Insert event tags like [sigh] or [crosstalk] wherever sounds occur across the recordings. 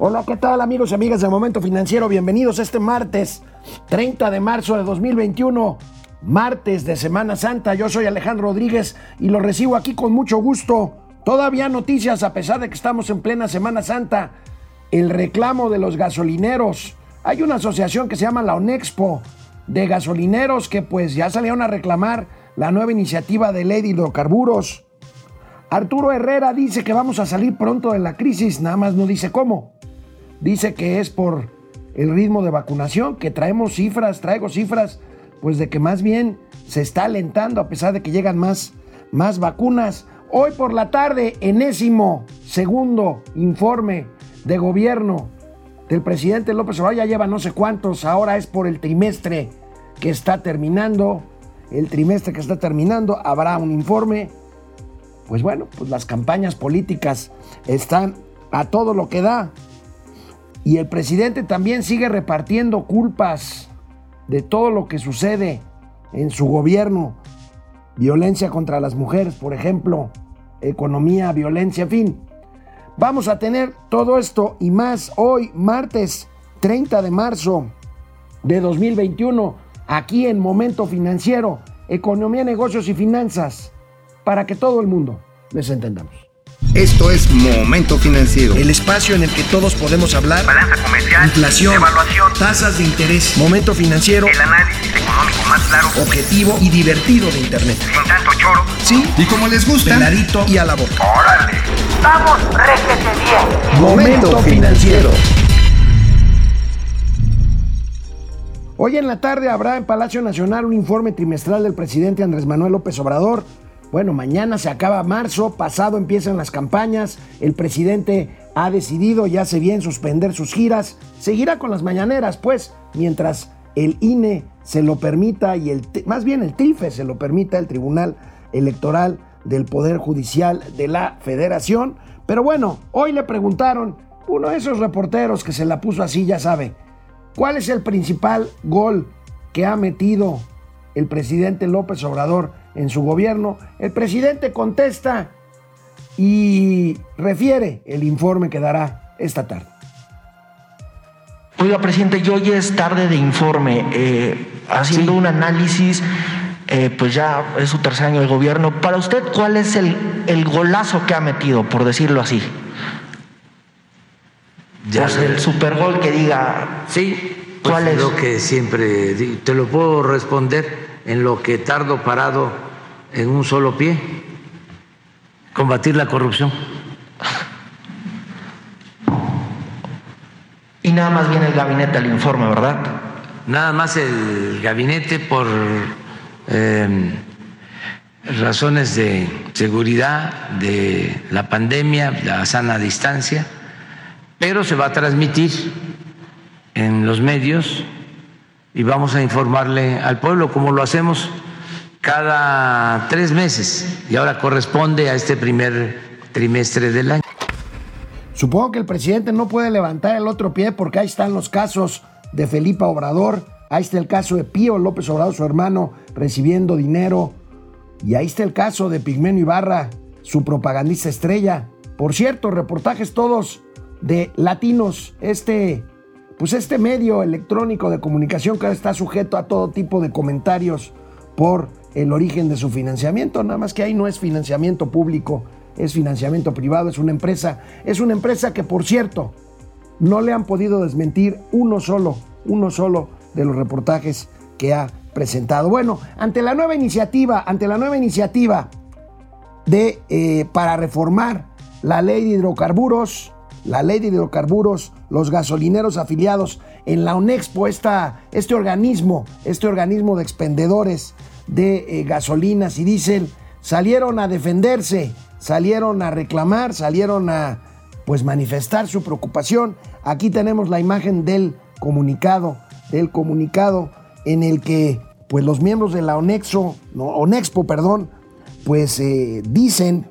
Hola, ¿qué tal amigos y amigas de Momento Financiero? Bienvenidos este martes 30 de marzo de 2021, martes de Semana Santa. Yo soy Alejandro Rodríguez y lo recibo aquí con mucho gusto. Todavía noticias a pesar de que estamos en plena Semana Santa. El reclamo de los gasolineros. Hay una asociación que se llama la ONEXPO de gasolineros que pues ya salieron a reclamar la nueva iniciativa de ley de hidrocarburos. Arturo Herrera dice que vamos a salir pronto de la crisis, nada más no dice cómo dice que es por el ritmo de vacunación, que traemos cifras, traigo cifras, pues de que más bien se está alentando a pesar de que llegan más, más vacunas. Hoy por la tarde, enésimo segundo informe de gobierno del presidente López Obrador, ya lleva no sé cuántos, ahora es por el trimestre que está terminando, el trimestre que está terminando, habrá un informe. Pues bueno, pues las campañas políticas están a todo lo que da. Y el presidente también sigue repartiendo culpas de todo lo que sucede en su gobierno. Violencia contra las mujeres, por ejemplo, economía, violencia, en fin. Vamos a tener todo esto y más hoy, martes 30 de marzo de 2021, aquí en Momento Financiero, Economía, Negocios y Finanzas, para que todo el mundo les entendamos. Esto es Momento Financiero. El espacio en el que todos podemos hablar. Balanza comercial. Inflación. Evaluación. Tasas de interés. Momento Financiero. El análisis económico más claro. Objetivo y divertido de Internet. Sin tanto choro. Sí. Y como les gusta. Peladito y a la boca. ¡Órale! ¡Vamos, réjete bien! Momento Financiero. Hoy en la tarde habrá en Palacio Nacional un informe trimestral del presidente Andrés Manuel López Obrador bueno, mañana se acaba marzo, pasado empiezan las campañas, el presidente ha decidido, ya se bien, suspender sus giras, seguirá con las mañaneras, pues, mientras el INE se lo permita y el, más bien el TRIFE se lo permita, el Tribunal Electoral del Poder Judicial de la Federación. Pero bueno, hoy le preguntaron, uno de esos reporteros que se la puso así, ya sabe, ¿cuál es el principal gol que ha metido el presidente López Obrador en su gobierno, el presidente contesta y refiere el informe que dará esta tarde. Oiga, presidente, yo hoy es tarde de informe, eh, haciendo un análisis, eh, pues ya es su tercer año de gobierno. Para usted, ¿cuál es el, el golazo que ha metido, por decirlo así? Ya sea, el super gol que diga. Sí, pues ¿Cuál es? lo que siempre te lo puedo responder en lo que tardo parado en un solo pie, combatir la corrupción. Y nada más viene el gabinete al informe, ¿verdad? Nada más el gabinete por eh, razones de seguridad, de la pandemia, la sana distancia, pero se va a transmitir en los medios y vamos a informarle al pueblo como lo hacemos cada tres meses y ahora corresponde a este primer trimestre del año. Supongo que el presidente no puede levantar el otro pie porque ahí están los casos de Felipe Obrador, ahí está el caso de Pío López Obrador, su hermano, recibiendo dinero, y ahí está el caso de Pigmenio Ibarra, su propagandista estrella. Por cierto, reportajes todos de latinos, este, pues este medio electrónico de comunicación que está sujeto a todo tipo de comentarios por el origen de su financiamiento, nada más que ahí no es financiamiento público, es financiamiento privado, es una empresa, es una empresa que por cierto no le han podido desmentir uno solo, uno solo de los reportajes que ha presentado. Bueno, ante la nueva iniciativa, ante la nueva iniciativa de eh, para reformar la ley de hidrocarburos, la ley de hidrocarburos, los gasolineros afiliados en la ONEXPO, esta, este organismo, este organismo de expendedores de eh, gasolinas y diésel, salieron a defenderse, salieron a reclamar, salieron a pues manifestar su preocupación. Aquí tenemos la imagen del comunicado, del comunicado en el que pues los miembros de la ONEXO, no, ONEXPO, perdón, pues eh, dicen,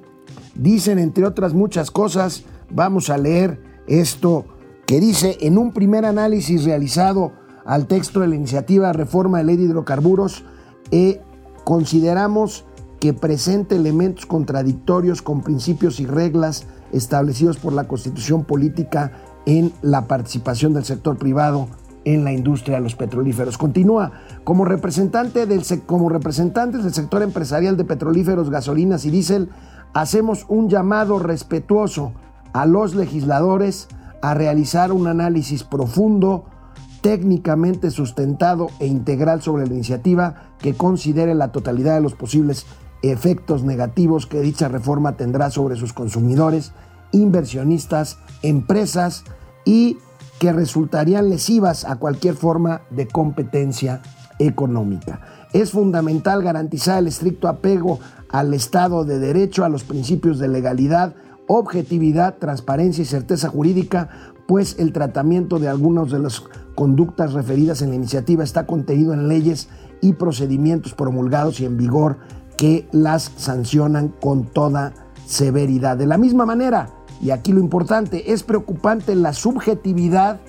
dicen entre otras muchas cosas, vamos a leer esto que dice, en un primer análisis realizado al texto de la iniciativa reforma de ley de hidrocarburos, eh, consideramos que presenta elementos contradictorios con principios y reglas establecidos por la Constitución Política en la participación del sector privado en la industria de los petrolíferos. Continúa, como, representante del, como representantes del sector empresarial de petrolíferos, gasolinas y diésel, hacemos un llamado respetuoso a los legisladores a realizar un análisis profundo, técnicamente sustentado e integral sobre la iniciativa que considere la totalidad de los posibles efectos negativos que dicha reforma tendrá sobre sus consumidores, inversionistas, empresas y que resultarían lesivas a cualquier forma de competencia económica. Es fundamental garantizar el estricto apego al Estado de Derecho, a los principios de legalidad, objetividad, transparencia y certeza jurídica, pues el tratamiento de algunas de las conductas referidas en la iniciativa está contenido en leyes y procedimientos promulgados y en vigor que las sancionan con toda severidad. De la misma manera, y aquí lo importante, es preocupante la subjetividad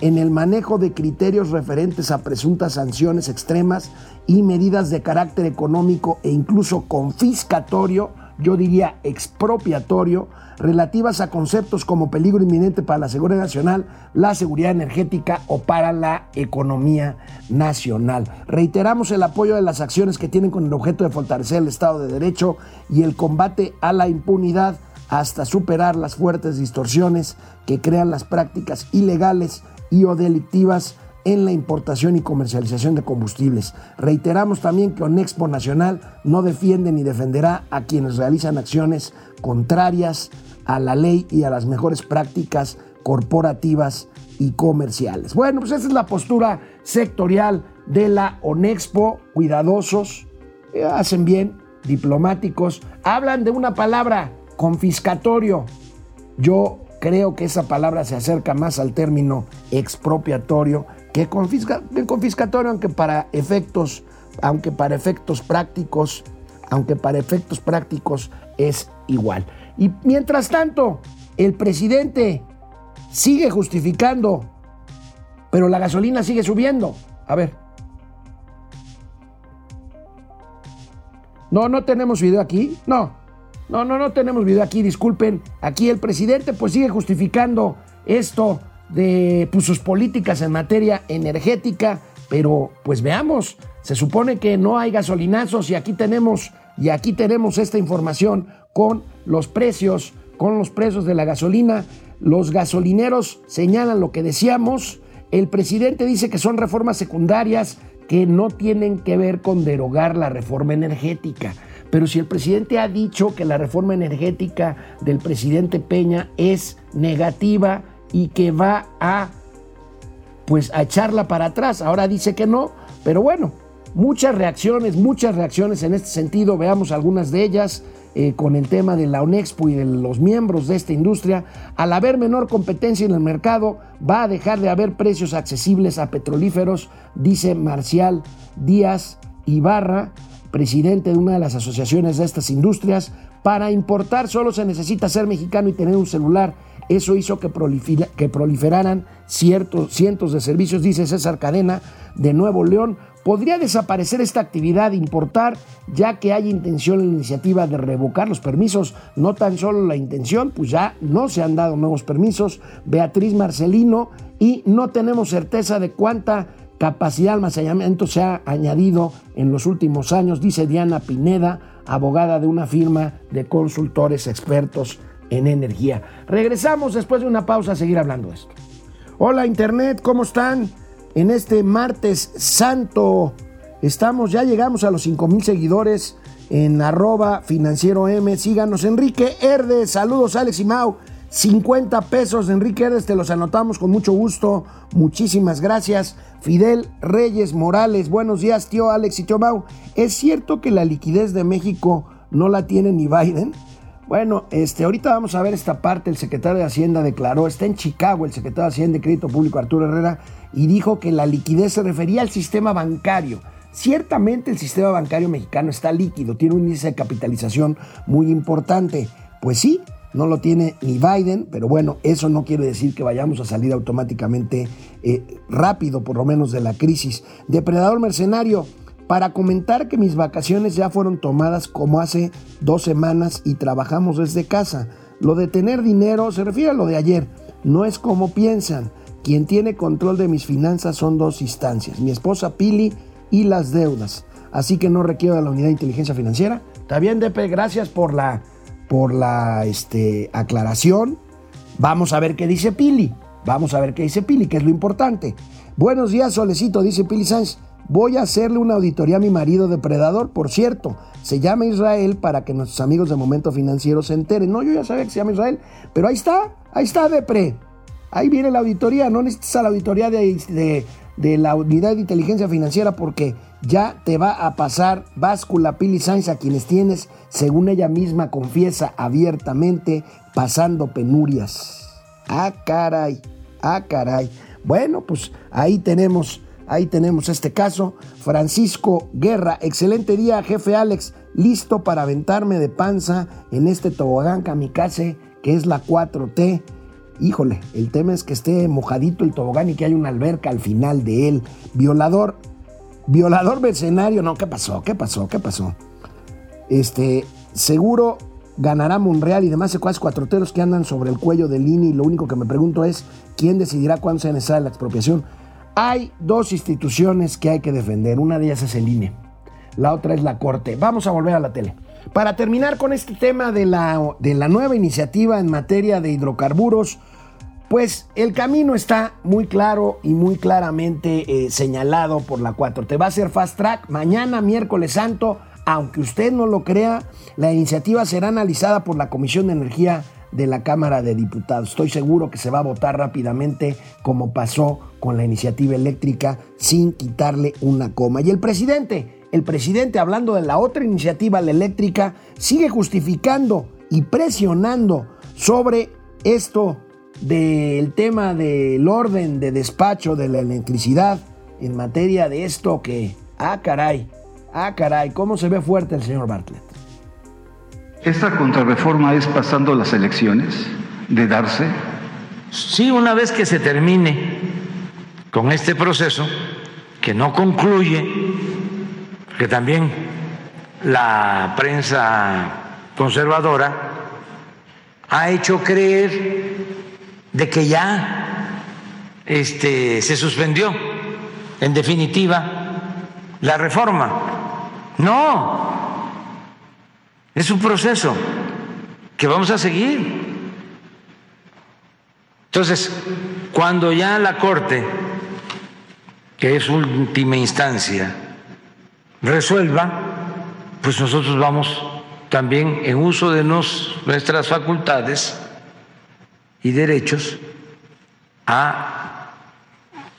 en el manejo de criterios referentes a presuntas sanciones extremas y medidas de carácter económico e incluso confiscatorio, yo diría expropiatorio, relativas a conceptos como peligro inminente para la seguridad nacional, la seguridad energética o para la economía nacional. Reiteramos el apoyo de las acciones que tienen con el objeto de fortalecer el Estado de Derecho y el combate a la impunidad hasta superar las fuertes distorsiones que crean las prácticas ilegales y o delictivas en la importación y comercialización de combustibles. Reiteramos también que Onexpo Nacional no defiende ni defenderá a quienes realizan acciones contrarias a la ley y a las mejores prácticas corporativas y comerciales. Bueno, pues esa es la postura sectorial de la Onexpo, cuidadosos, eh, hacen bien, diplomáticos, hablan de una palabra, confiscatorio. Yo creo que esa palabra se acerca más al término expropiatorio que, confiscatorio, aunque para efectos, aunque para efectos prácticos, aunque para efectos prácticos es igual. Y mientras tanto, el presidente sigue justificando, pero la gasolina sigue subiendo. A ver. No, no tenemos video aquí. No, no, no, no tenemos video aquí. Disculpen. Aquí el presidente pues sigue justificando esto de pues, sus políticas en materia energética. Pero pues veamos, se supone que no hay gasolinazos y aquí tenemos y aquí tenemos esta información con los precios, con los precios de la gasolina. Los gasolineros señalan lo que decíamos. El presidente dice que son reformas secundarias que no tienen que ver con derogar la reforma energética. Pero si el presidente ha dicho que la reforma energética del presidente Peña es negativa y que va a pues a echarla para atrás, ahora dice que no, pero bueno, muchas reacciones, muchas reacciones en este sentido, veamos algunas de ellas. Eh, con el tema de la UNEXPO y de los miembros de esta industria, al haber menor competencia en el mercado, va a dejar de haber precios accesibles a petrolíferos, dice Marcial Díaz Ibarra, presidente de una de las asociaciones de estas industrias. Para importar solo se necesita ser mexicano y tener un celular. Eso hizo que, proliferaran ciertos, cientos de servicios, dice César Cadena de Nuevo León, podría desaparecer esta actividad de importar, ya que hay intención en la iniciativa de revocar los permisos. No tan solo la intención, pues ya no se han dado nuevos permisos. Beatriz Marcelino, y no tenemos certeza de cuánta capacidad de almacenamiento se ha añadido en los últimos años, dice Diana Pineda, abogada de una firma de consultores expertos en energía. Regresamos después de una pausa a seguir hablando de esto. Hola Internet, ¿cómo están? en este martes santo. Estamos, ya llegamos a los 5 mil seguidores en arroba financiero M. Síganos, Enrique Herdes. Saludos, Alex y Mau. 50 pesos, Enrique Herdes, te los anotamos con mucho gusto. Muchísimas gracias. Fidel Reyes Morales, buenos días, tío Alex y tío Mau. ¿Es cierto que la liquidez de México no la tiene ni Biden? Bueno, este, ahorita vamos a ver esta parte. El secretario de Hacienda declaró, está en Chicago el secretario de Hacienda y Crédito Público Arturo Herrera y dijo que la liquidez se refería al sistema bancario. Ciertamente el sistema bancario mexicano está líquido, tiene un índice de capitalización muy importante. Pues sí, no lo tiene ni Biden, pero bueno, eso no quiere decir que vayamos a salir automáticamente eh, rápido, por lo menos, de la crisis. Depredador mercenario, para comentar que mis vacaciones ya fueron tomadas como hace dos semanas y trabajamos desde casa. Lo de tener dinero se refiere a lo de ayer no es como piensan. Quien tiene control de mis finanzas son dos instancias, mi esposa Pili y las deudas. Así que no requiero de la unidad de inteligencia financiera. Está bien, Depe, gracias por la, por la este, aclaración. Vamos a ver qué dice Pili. Vamos a ver qué dice Pili, que es lo importante. Buenos días, Solecito, dice Pili Sánchez. Voy a hacerle una auditoría a mi marido depredador, por cierto. Se llama Israel para que nuestros amigos de Momento Financiero se enteren. No, yo ya sabía que se llama Israel, pero ahí está, ahí está Depre. Ahí viene la auditoría, no necesitas a la auditoría de, de, de la unidad de inteligencia financiera porque ya te va a pasar báscula Pili Sainz a quienes tienes, según ella misma confiesa abiertamente, pasando penurias. Ah, caray, ah, caray. Bueno, pues ahí tenemos, ahí tenemos este caso. Francisco Guerra, excelente día, jefe Alex, listo para aventarme de panza en este tobogán kamikaze que es la 4T. Híjole, el tema es que esté mojadito el tobogán y que hay una alberca al final de él. Violador, violador mercenario, no, ¿qué pasó? ¿Qué pasó? ¿Qué pasó? Este, seguro ganará Monreal y demás secuaces cuatroteros que andan sobre el cuello del INE lo único que me pregunto es quién decidirá cuándo sea necesaria la expropiación. Hay dos instituciones que hay que defender, una de ellas es el INE, la otra es la Corte. Vamos a volver a la tele. Para terminar con este tema de la, de la nueva iniciativa en materia de hidrocarburos, pues el camino está muy claro y muy claramente eh, señalado por la 4. Te va a ser fast track mañana, miércoles santo. Aunque usted no lo crea, la iniciativa será analizada por la Comisión de Energía de la Cámara de Diputados. Estoy seguro que se va a votar rápidamente como pasó con la iniciativa eléctrica sin quitarle una coma. Y el presidente, el presidente hablando de la otra iniciativa, la eléctrica, sigue justificando y presionando sobre esto del tema del orden de despacho de la electricidad en materia de esto que, ah caray, ah caray, cómo se ve fuerte el señor Bartlett. ¿Esta contrarreforma es pasando las elecciones de darse? Sí, una vez que se termine con este proceso, que no concluye, que también la prensa conservadora ha hecho creer de que ya este, se suspendió en definitiva la reforma. No, es un proceso que vamos a seguir. Entonces, cuando ya la Corte, que es última instancia, resuelva, pues nosotros vamos también en uso de nos, nuestras facultades y derechos a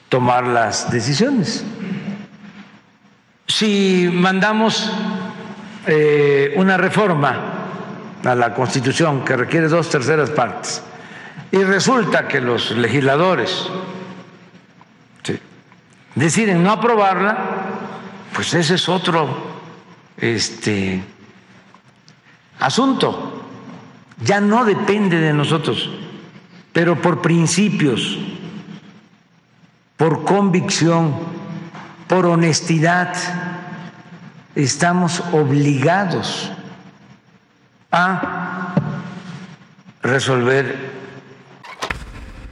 tomar las decisiones. Si mandamos eh, una reforma a la Constitución que requiere dos terceras partes y resulta que los legisladores deciden no aprobarla, pues ese es otro este, asunto. Ya no depende de nosotros pero por principios, por convicción, por honestidad, estamos obligados a resolver.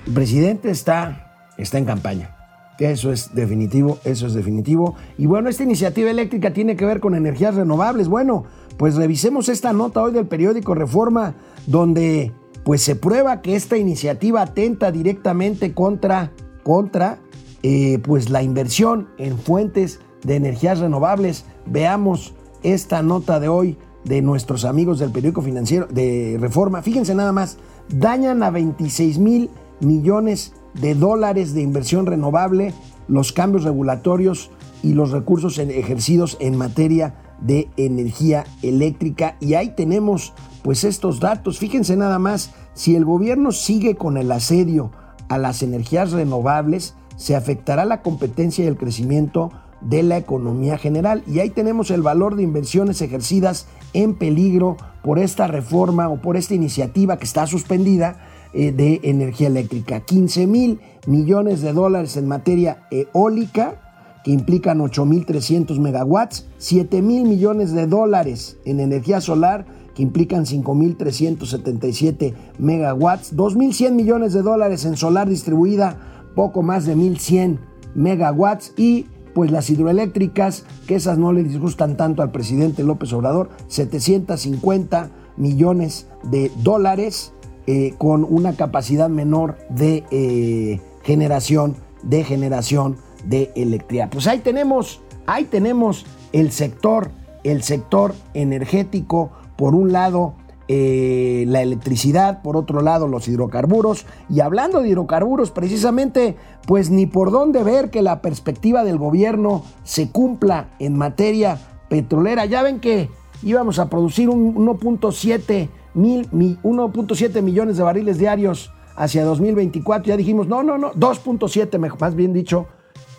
El presidente está, está en campaña. Eso es definitivo, eso es definitivo. Y bueno, esta iniciativa eléctrica tiene que ver con energías renovables. Bueno, pues revisemos esta nota hoy del periódico Reforma, donde pues se prueba que esta iniciativa atenta directamente contra, contra eh, pues la inversión en fuentes de energías renovables. Veamos esta nota de hoy de nuestros amigos del periódico financiero de Reforma. Fíjense nada más, dañan a 26 mil millones de dólares de inversión renovable los cambios regulatorios y los recursos ejercidos en materia de energía eléctrica. Y ahí tenemos pues estos datos. Fíjense nada más, si el gobierno sigue con el asedio a las energías renovables, se afectará la competencia y el crecimiento de la economía general. Y ahí tenemos el valor de inversiones ejercidas en peligro por esta reforma o por esta iniciativa que está suspendida de energía eléctrica. 15 mil millones de dólares en materia eólica, que implican 8.300 megawatts, 7 mil millones de dólares en energía solar que implican 5.377 megawatts, 2.100 millones de dólares en solar distribuida, poco más de 1.100 megawatts. Y pues las hidroeléctricas, que esas no le disgustan tanto al presidente López Obrador, 750 millones de dólares eh, con una capacidad menor de eh, generación, de generación de electricidad. Pues ahí tenemos, ahí tenemos el sector, el sector energético, por un lado eh, la electricidad, por otro lado los hidrocarburos. Y hablando de hidrocarburos, precisamente, pues ni por dónde ver que la perspectiva del gobierno se cumpla en materia petrolera. Ya ven que íbamos a producir un 1.7 mil, 1.7 millones de barriles diarios hacia 2024. Ya dijimos, no, no, no, 2.7, más bien dicho.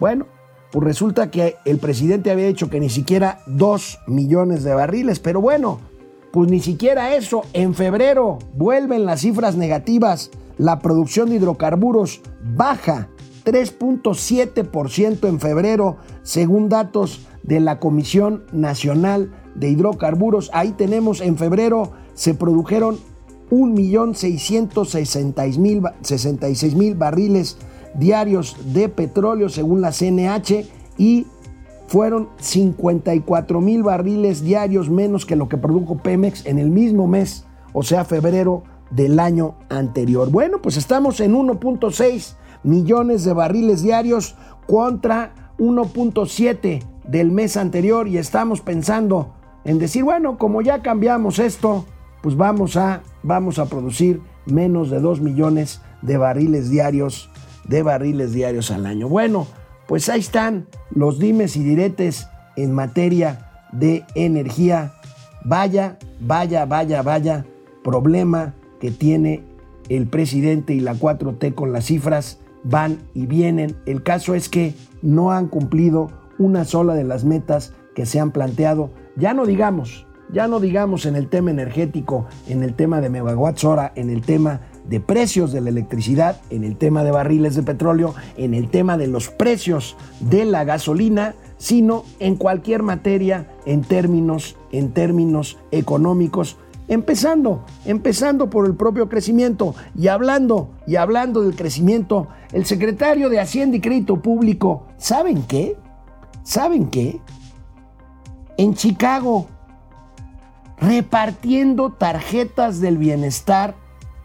Bueno, pues resulta que el presidente había dicho que ni siquiera 2 millones de barriles, pero bueno, pues ni siquiera eso. En febrero vuelven las cifras negativas. La producción de hidrocarburos baja 3.7% en febrero, según datos de la Comisión Nacional de Hidrocarburos. Ahí tenemos en febrero se produjeron 1.666.000 barriles diarios de petróleo según la CNH y fueron 54 mil barriles diarios menos que lo que produjo Pemex en el mismo mes, o sea, febrero del año anterior. Bueno, pues estamos en 1.6 millones de barriles diarios contra 1.7 del mes anterior y estamos pensando en decir, bueno, como ya cambiamos esto, pues vamos a, vamos a producir menos de 2 millones de barriles diarios, de barriles diarios al año. Bueno, pues ahí están los dimes y diretes en materia de energía. Vaya, vaya, vaya, vaya problema que tiene el presidente y la 4T con las cifras. Van y vienen. El caso es que no han cumplido una sola de las metas que se han planteado. Ya no digamos, ya no digamos en el tema energético, en el tema de megawatts hora, en el tema de precios de la electricidad, en el tema de barriles de petróleo, en el tema de los precios de la gasolina, sino en cualquier materia en términos, en términos económicos, empezando, empezando por el propio crecimiento y hablando y hablando del crecimiento, el secretario de Hacienda y Crédito Público, ¿saben qué? ¿Saben qué? En Chicago repartiendo tarjetas del bienestar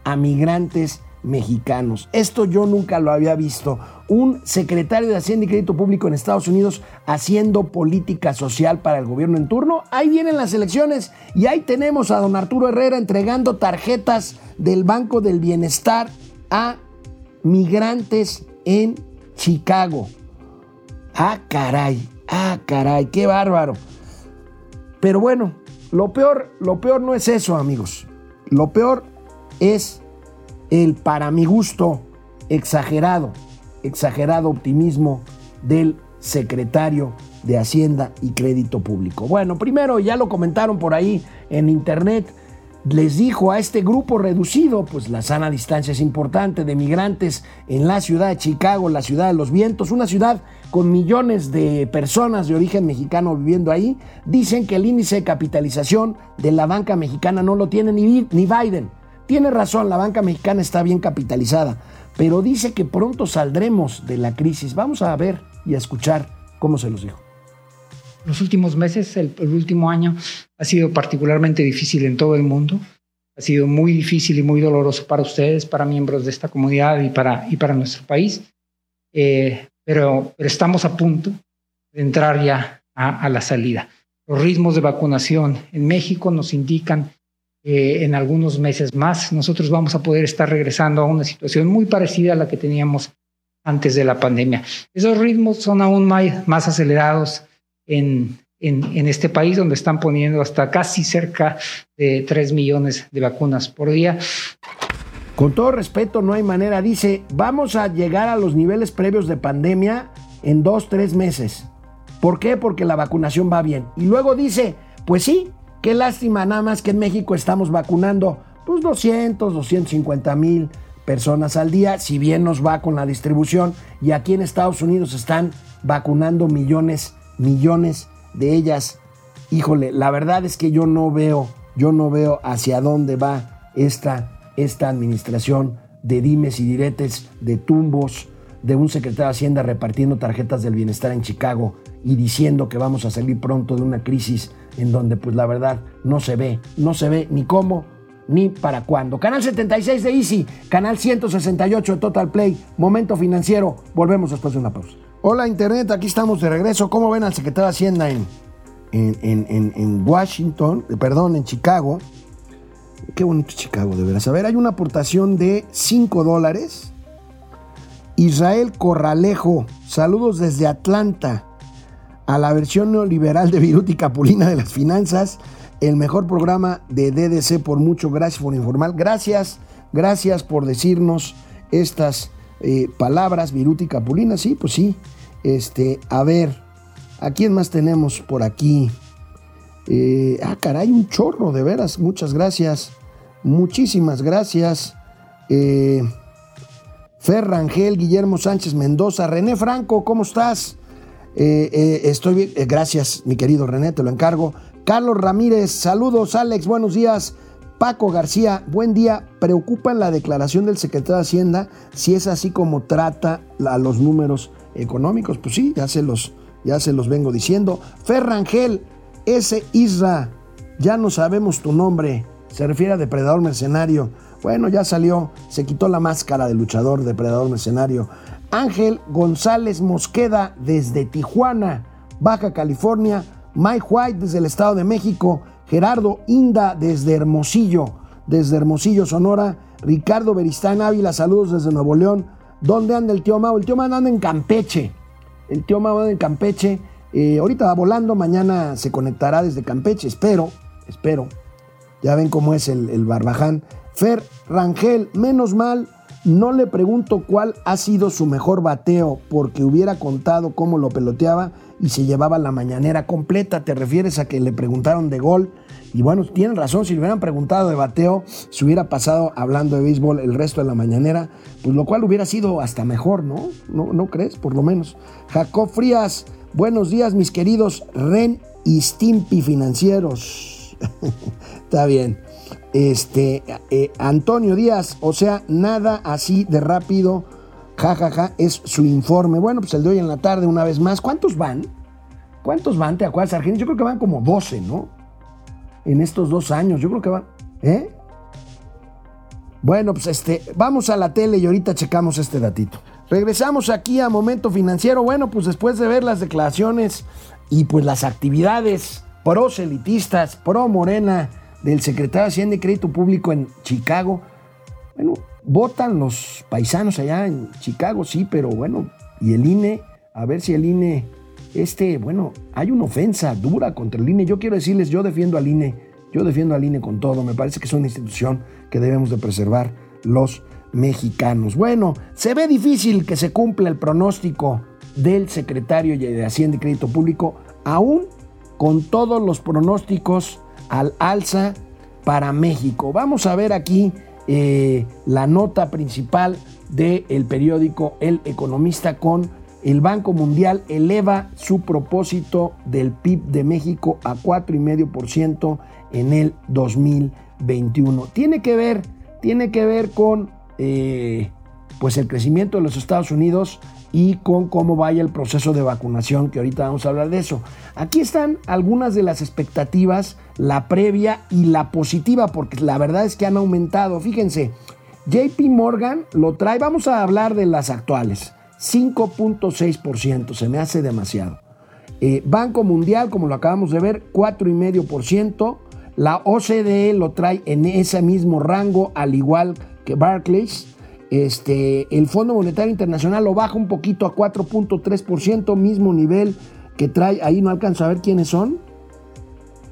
a migrantes mexicanos. Esto yo nunca lo había visto. Un secretario de Hacienda y Crédito Público en Estados Unidos haciendo política social para el gobierno en turno. Ahí vienen las elecciones y ahí tenemos a don Arturo Herrera entregando tarjetas del Banco del Bienestar a migrantes en Chicago. Ah, caray, ah, caray, qué bárbaro. Pero bueno, lo peor, lo peor no es eso, amigos. Lo peor es el, para mi gusto, exagerado, exagerado optimismo del secretario de Hacienda y Crédito Público. Bueno, primero ya lo comentaron por ahí en internet, les dijo a este grupo reducido, pues la sana distancia es importante, de migrantes en la ciudad de Chicago, la ciudad de los vientos, una ciudad con millones de personas de origen mexicano viviendo ahí, dicen que el índice de capitalización de la banca mexicana no lo tiene ni, ni Biden. Tiene razón, la banca mexicana está bien capitalizada, pero dice que pronto saldremos de la crisis. Vamos a ver y a escuchar cómo se los dijo. Los últimos meses, el, el último año, ha sido particularmente difícil en todo el mundo. Ha sido muy difícil y muy doloroso para ustedes, para miembros de esta comunidad y para, y para nuestro país. Eh, pero, pero, estamos a punto de entrar ya a, a la salida. Los ritmos de vacunación en México nos indican eh, en algunos meses más nosotros vamos a poder estar regresando a una situación muy parecida a la que teníamos antes de la pandemia. Esos ritmos son aún más, más acelerados en, en, en, este país, donde están poniendo hasta casi cerca de 3 millones de vacunas por día. Con todo respeto, no hay manera. Dice, vamos a llegar a los niveles previos de pandemia en dos, tres meses. ¿Por qué? Porque la vacunación va bien. Y luego dice, pues sí, Qué lástima nada más que en México estamos vacunando pues 200, 250 mil personas al día, si bien nos va con la distribución, y aquí en Estados Unidos están vacunando millones, millones de ellas. Híjole, la verdad es que yo no veo, yo no veo hacia dónde va esta, esta administración de dimes y diretes, de tumbos, de un secretario de Hacienda repartiendo tarjetas del bienestar en Chicago y diciendo que vamos a salir pronto de una crisis en donde pues la verdad no se ve, no se ve ni cómo ni para cuándo. Canal 76 de Easy, canal 168 de Total Play, momento financiero. Volvemos después de una pausa. Hola Internet, aquí estamos de regreso. ¿Cómo ven al secretario de Hacienda en, en, en, en Washington, perdón, en Chicago? Qué bonito Chicago, de veras. A ver, hay una aportación de 5 dólares. Israel Corralejo, saludos desde Atlanta a la versión neoliberal de Viruti Capulina de las finanzas, el mejor programa de DDC por mucho. Gracias por informar. Gracias, gracias por decirnos estas eh, palabras, Viruti Capulina. Sí, pues sí. Este, a ver, ¿a quién más tenemos por aquí? Eh, ah, caray, un chorro, de veras. Muchas gracias. Muchísimas gracias. Eh, Fer Rangel, Guillermo Sánchez Mendoza, René Franco, ¿cómo estás? Eh, eh, estoy bien, gracias, mi querido René, te lo encargo. Carlos Ramírez, saludos, Alex, buenos días. Paco García, buen día. Preocupa en la declaración del secretario de Hacienda si es así como trata a los números económicos. Pues sí, ya se los, ya se los vengo diciendo. Ferrangel, ese Isra, ya no sabemos tu nombre. Se refiere a depredador mercenario. Bueno, ya salió, se quitó la máscara de luchador, depredador mercenario. Ángel González Mosqueda desde Tijuana, Baja California. Mike White desde el Estado de México. Gerardo Inda desde Hermosillo, desde Hermosillo, Sonora. Ricardo Beristán Ávila, saludos desde Nuevo León. ¿Dónde anda el tío Mau? El tío Mau anda en Campeche. El tío Mau anda en Campeche. Eh, ahorita va volando, mañana se conectará desde Campeche, espero, espero. Ya ven cómo es el, el barbaján. Fer Rangel, menos mal, no le pregunto cuál ha sido su mejor bateo, porque hubiera contado cómo lo peloteaba y se llevaba la mañanera completa. ¿Te refieres a que le preguntaron de gol? Y bueno, tienen razón, si le hubieran preguntado de bateo, se hubiera pasado hablando de béisbol el resto de la mañanera, pues lo cual hubiera sido hasta mejor, ¿no? ¿No, no crees? Por lo menos. Jacob Frías, buenos días mis queridos Ren y Stimpy financieros. [laughs] Está bien. Este, eh, Antonio Díaz, o sea, nada así de rápido, jajaja, ja, ja, es su informe. Bueno, pues el de hoy en la tarde, una vez más. ¿Cuántos van? ¿Cuántos van? ¿Te acuerdas, Argenis? Yo creo que van como 12, ¿no? En estos dos años, yo creo que van. ¿Eh? Bueno, pues este, vamos a la tele y ahorita checamos este datito. Regresamos aquí a Momento Financiero. Bueno, pues después de ver las declaraciones y pues las actividades proselitistas, pro Morena, del secretario de Hacienda y Crédito Público en Chicago. Bueno, votan los paisanos allá en Chicago, sí, pero bueno, y el INE, a ver si el INE, este, bueno, hay una ofensa dura contra el INE. Yo quiero decirles, yo defiendo al INE, yo defiendo al INE con todo. Me parece que es una institución que debemos de preservar los mexicanos. Bueno, se ve difícil que se cumpla el pronóstico del secretario de Hacienda y Crédito Público, aún con todos los pronósticos al alza para México. Vamos a ver aquí eh, la nota principal del periódico El Economista con el Banco Mundial eleva su propósito del PIB de México a 4,5% en el 2021. Tiene que ver, tiene que ver con eh, pues el crecimiento de los Estados Unidos y con cómo vaya el proceso de vacunación, que ahorita vamos a hablar de eso. Aquí están algunas de las expectativas, la previa y la positiva, porque la verdad es que han aumentado. Fíjense, JP Morgan lo trae, vamos a hablar de las actuales, 5.6%, se me hace demasiado. Eh, Banco Mundial, como lo acabamos de ver, 4,5%. La OCDE lo trae en ese mismo rango, al igual que Barclays. Este, el Fondo Monetario Internacional lo baja un poquito a 4.3%, mismo nivel que trae, ahí no alcanzo a ver quiénes son.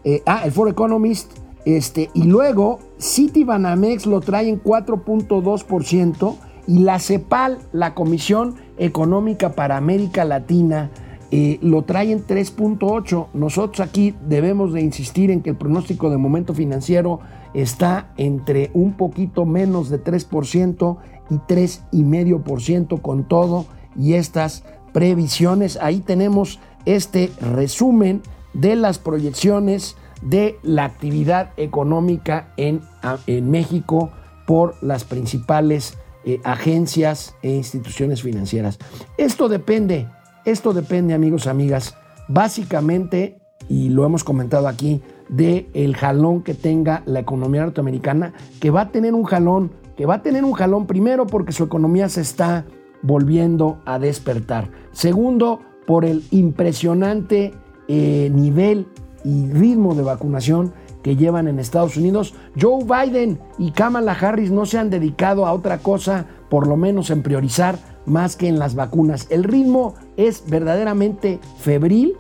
Eh, ah, el For Economist. Este, y luego Citibanamex lo trae en 4.2% y la CEPAL, la Comisión Económica para América Latina, eh, lo trae en 3.8. Nosotros aquí debemos de insistir en que el pronóstico de momento financiero está entre un poquito menos de 3% y 3,5% con todo y estas previsiones. Ahí tenemos este resumen de las proyecciones de la actividad económica en, en México por las principales eh, agencias e instituciones financieras. Esto depende, esto depende, amigos, amigas, básicamente, y lo hemos comentado aquí, de el jalón que tenga la economía norteamericana, que va a tener un jalón, que va a tener un jalón primero porque su economía se está volviendo a despertar. Segundo, por el impresionante eh, nivel y ritmo de vacunación que llevan en Estados Unidos. Joe Biden y Kamala Harris no se han dedicado a otra cosa, por lo menos en priorizar más que en las vacunas. El ritmo es verdaderamente febril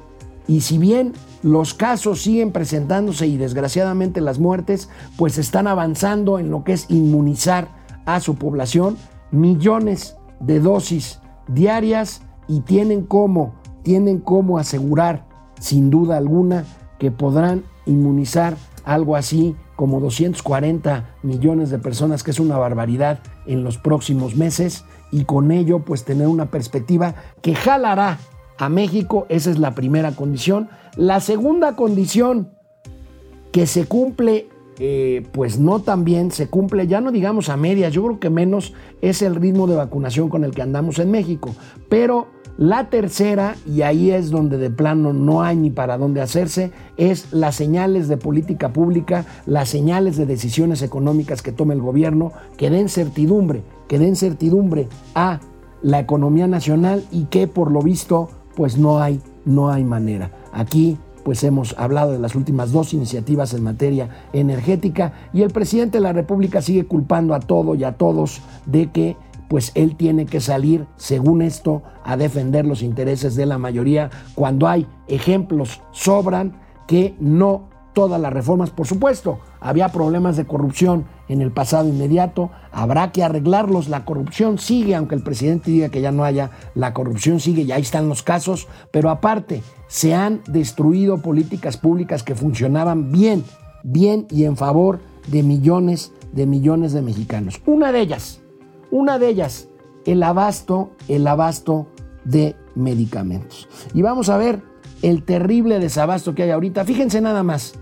y si bien los casos siguen presentándose y desgraciadamente las muertes, pues están avanzando en lo que es inmunizar a su población. Millones de dosis diarias y tienen cómo, tienen cómo asegurar sin duda alguna que podrán inmunizar algo así como 240 millones de personas, que es una barbaridad en los próximos meses, y con ello pues tener una perspectiva que jalará a México, esa es la primera condición. La segunda condición que se cumple eh, pues no tan bien, se cumple, ya no digamos a medias, yo creo que menos es el ritmo de vacunación con el que andamos en México. Pero la tercera, y ahí es donde de plano no hay ni para dónde hacerse, es las señales de política pública, las señales de decisiones económicas que tome el gobierno, que den certidumbre, que den certidumbre a la economía nacional y que por lo visto pues no hay, no hay manera. Aquí pues hemos hablado de las últimas dos iniciativas en materia energética y el presidente de la República sigue culpando a todo y a todos de que pues él tiene que salir, según esto, a defender los intereses de la mayoría, cuando hay ejemplos sobran que no todas las reformas, por supuesto, había problemas de corrupción en el pasado inmediato, habrá que arreglarlos, la corrupción sigue, aunque el presidente diga que ya no haya, la corrupción sigue y ahí están los casos, pero aparte, se han destruido políticas públicas que funcionaban bien, bien y en favor de millones de millones de mexicanos. Una de ellas, una de ellas, el abasto, el abasto de medicamentos. Y vamos a ver el terrible desabasto que hay ahorita. Fíjense nada más.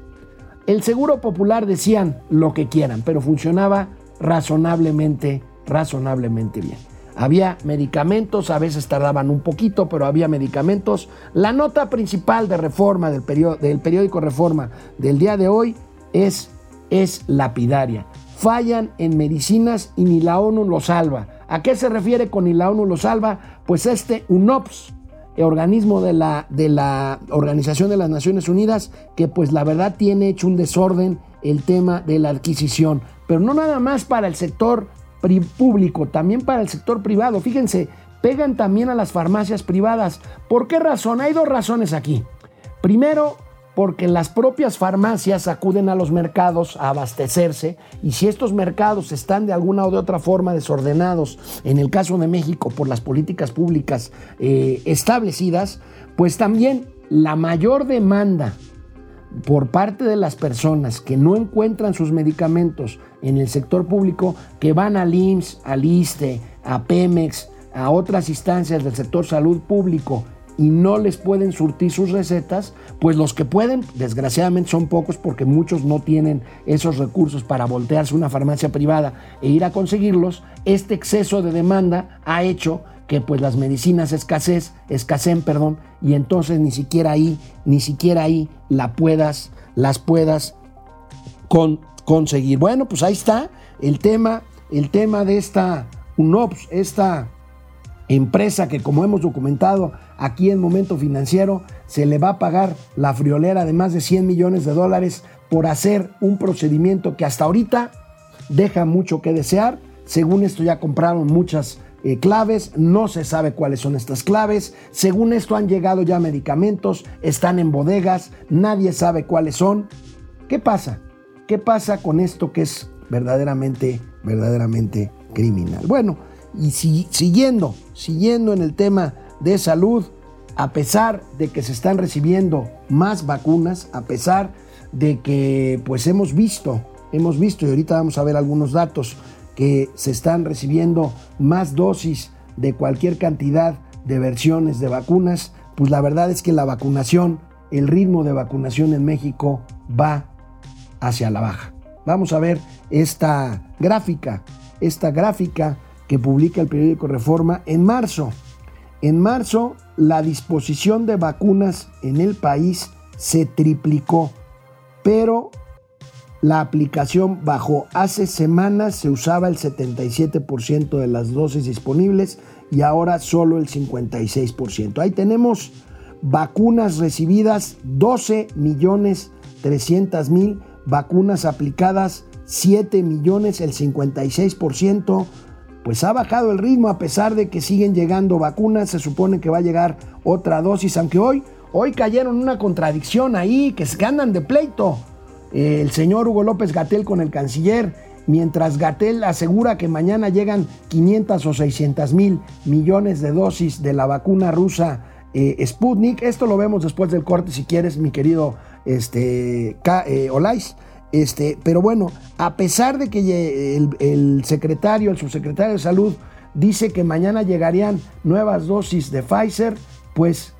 El Seguro Popular decían lo que quieran, pero funcionaba razonablemente, razonablemente bien. Había medicamentos, a veces tardaban un poquito, pero había medicamentos. La nota principal de reforma del, periódico Reforma del día de hoy es, es lapidaria. Fallan en medicinas y ni la ONU lo salva. ¿A qué se refiere con ni la ONU lo salva? Pues este UNOPS, organismo de la, de la Organización de las Naciones Unidas, que pues la verdad tiene hecho un desorden el tema de la adquisición, pero no nada más para el sector público, también para el sector privado. Fíjense, pegan también a las farmacias privadas. ¿Por qué razón? Hay dos razones aquí. Primero, porque las propias farmacias acuden a los mercados a abastecerse y si estos mercados están de alguna o de otra forma desordenados, en el caso de México por las políticas públicas eh, establecidas, pues también la mayor demanda por parte de las personas que no encuentran sus medicamentos en el sector público, que van al IMSS, al ISTE, a Pemex, a otras instancias del sector salud público y no les pueden surtir sus recetas, pues los que pueden, desgraciadamente son pocos porque muchos no tienen esos recursos para voltearse una farmacia privada e ir a conseguirlos, este exceso de demanda ha hecho que pues las medicinas escasez, escaseen, perdón, y entonces ni siquiera ahí, ni siquiera ahí la puedas, las puedas con, conseguir. Bueno, pues ahí está el tema, el tema de esta UNOPS, esta empresa que como hemos documentado aquí en Momento Financiero, se le va a pagar la friolera de más de 100 millones de dólares por hacer un procedimiento que hasta ahorita deja mucho que desear. Según esto ya compraron muchas eh, claves, no se sabe cuáles son estas claves. Según esto han llegado ya medicamentos, están en bodegas, nadie sabe cuáles son. ¿Qué pasa? ¿Qué pasa con esto que es verdaderamente, verdaderamente criminal? Bueno, y si, siguiendo, siguiendo en el tema de salud, a pesar de que se están recibiendo más vacunas, a pesar de que pues hemos visto, hemos visto y ahorita vamos a ver algunos datos que se están recibiendo más dosis de cualquier cantidad de versiones de vacunas, pues la verdad es que la vacunación el ritmo de vacunación en México va hacia la baja. Vamos a ver esta gráfica, esta gráfica que publica el periódico Reforma en marzo. En marzo, la disposición de vacunas en el país se triplicó, pero la aplicación bajó. Hace semanas se usaba el 77% de las dosis disponibles y ahora solo el 56%. Ahí tenemos vacunas recibidas 12 millones 300 mil, vacunas aplicadas 7 millones, el 56%. Pues ha bajado el ritmo a pesar de que siguen llegando vacunas. Se supone que va a llegar otra dosis, aunque hoy, hoy cayeron una contradicción ahí, que se andan de pleito. El señor Hugo López Gatel con el canciller mientras Gatel asegura que mañana llegan 500 o 600 mil millones de dosis de la vacuna rusa eh, Sputnik. Esto lo vemos después del corte, si quieres, mi querido este, eh, Olais. Este, pero bueno, a pesar de que el, secretario, el subsecretario de Salud, dice que mañana llegarían nuevas dosis de Pfizer, pues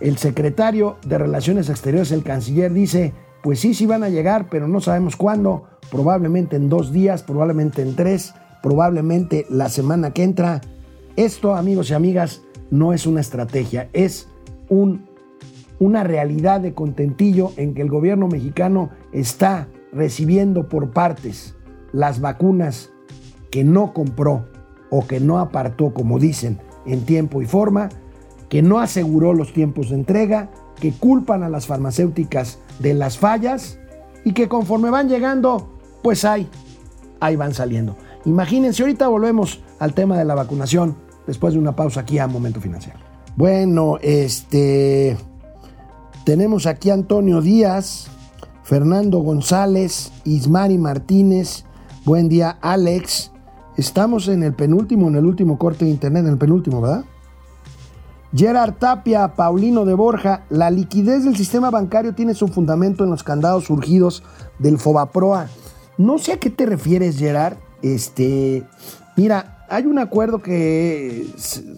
el secretario de Relaciones Exteriores, el canciller, dice, pues sí, sí van a llegar, pero no sabemos cuándo, probablemente en dos días, probablemente en tres, probablemente la semana que entra. Esto, amigos y amigas, no es una estrategia, es un, una realidad de contentillo en que el gobierno mexicano está recibiendo por partes las vacunas que no compró o que no apartó, como dicen, en tiempo y forma, que no aseguró los tiempos de entrega, que culpan a las farmacéuticas de las fallas y que conforme van llegando, pues ahí, ahí van saliendo. Imagínense, ahorita volvemos al tema de la vacunación después de una pausa aquí a Momento Financiero. Bueno, este tenemos aquí a Antonio Díaz, Fernando González, Ismari Martínez, buen día Alex. Estamos en el penúltimo, en el último corte de internet, en el penúltimo, ¿verdad? Gerard Tapia, Paulino de Borja, la liquidez del sistema bancario tiene su fundamento en los candados surgidos del Fobaproa. No sé a qué te refieres, Gerard. Este, mira, hay un acuerdo que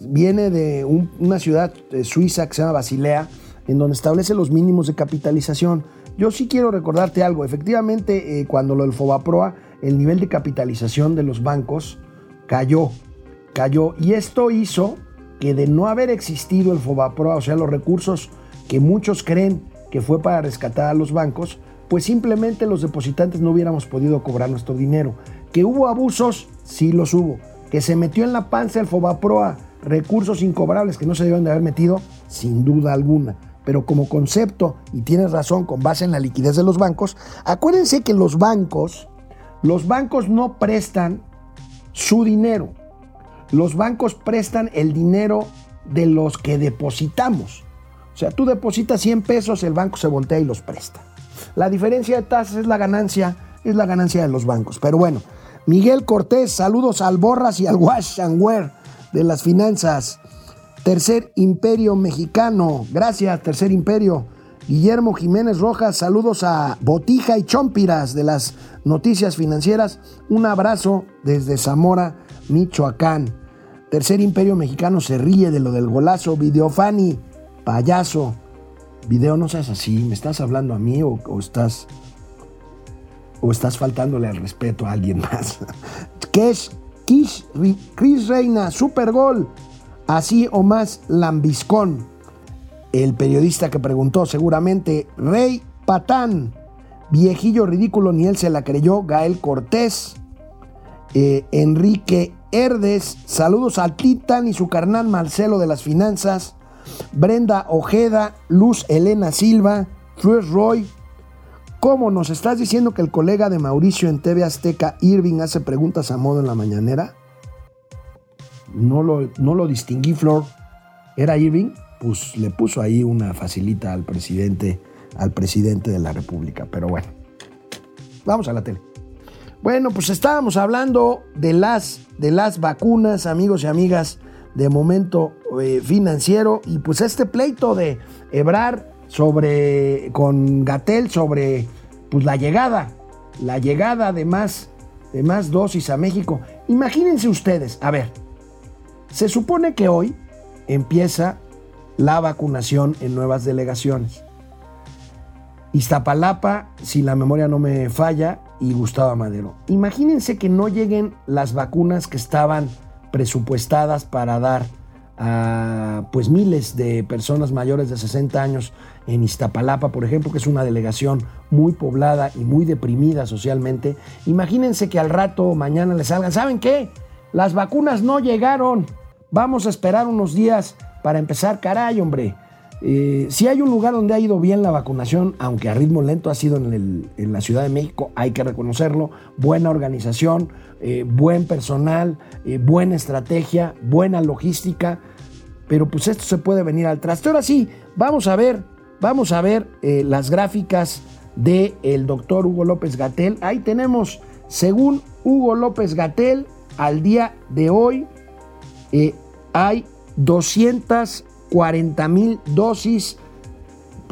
viene de una ciudad suiza que se llama Basilea, en donde establece los mínimos de capitalización. Yo sí quiero recordarte algo. Efectivamente, eh, cuando lo del Fobaproa, el nivel de capitalización de los bancos cayó, cayó. Y esto hizo que de no haber existido el Fobaproa, o sea, los recursos que muchos creen que fue para rescatar a los bancos, pues simplemente los depositantes no hubiéramos podido cobrar nuestro dinero. Que hubo abusos, sí los hubo. Que se metió en la panza el Fobaproa recursos incobrables que no se deben de haber metido, sin duda alguna. Pero como concepto, y tienes razón, con base en la liquidez de los bancos, acuérdense que los bancos, los bancos no prestan su dinero los bancos prestan el dinero de los que depositamos. O sea, tú depositas 100 pesos, el banco se voltea y los presta. La diferencia de tasas es la ganancia, es la ganancia de los bancos. Pero bueno, Miguel Cortés, saludos al Borras y al Wash and Wear de las finanzas. Tercer Imperio Mexicano, gracias, Tercer Imperio. Guillermo Jiménez Rojas, saludos a Botija y Chompiras de las noticias financieras. Un abrazo desde Zamora, Michoacán. Tercer Imperio Mexicano se ríe de lo del golazo. Videofani, payaso. Video, no seas así. ¿Me estás hablando a mí o, estás o estás faltándole al respeto a alguien [laughs] más? Kesh, Kish, Chris Reina, super gol. Así o más lambiscón. El periodista que preguntó seguramente, Rey Patán. Viejillo ridículo, ni él se la creyó. Gael Cortés. Eh, Enrique Herdes, saludos al Titan y su carnal Marcelo de las Finanzas, Brenda Ojeda, Luz Elena Silva, Trues Roy. ¿Cómo nos estás diciendo que el colega de Mauricio en TV Azteca, Irving, hace preguntas a modo en la mañanera? No lo, no lo distinguí, Flor. ¿Era Irving? Pues le puso ahí una facilita al presidente, al presidente de la República. Pero bueno, vamos a la tele. Bueno, pues estábamos hablando de las, de las vacunas, amigos y amigas, de momento eh, financiero, y pues este pleito de Ebrar sobre, con Gatel sobre pues, la llegada, la llegada de más, de más dosis a México. Imagínense ustedes, a ver, se supone que hoy empieza la vacunación en nuevas delegaciones. Iztapalapa, si la memoria no me falla, y Gustavo Madero. Imagínense que no lleguen las vacunas que estaban presupuestadas para dar a pues miles de personas mayores de 60 años en Iztapalapa, por ejemplo, que es una delegación muy poblada y muy deprimida socialmente. Imagínense que al rato mañana les salgan, ¿saben qué? Las vacunas no llegaron. Vamos a esperar unos días para empezar, caray, hombre. Eh, si hay un lugar donde ha ido bien la vacunación, aunque a ritmo lento ha sido en, la Ciudad de México, hay que reconocerlo, buena organización, eh, buen personal, eh, buena estrategia, buena logística, pero pues esto se puede venir al traste. Ahora sí, vamos a ver, vamos a ver las gráficas del el doctor Hugo López Gatel. Ahí tenemos, según Hugo López Gatel, al día de hoy hay 200 40 mil dosis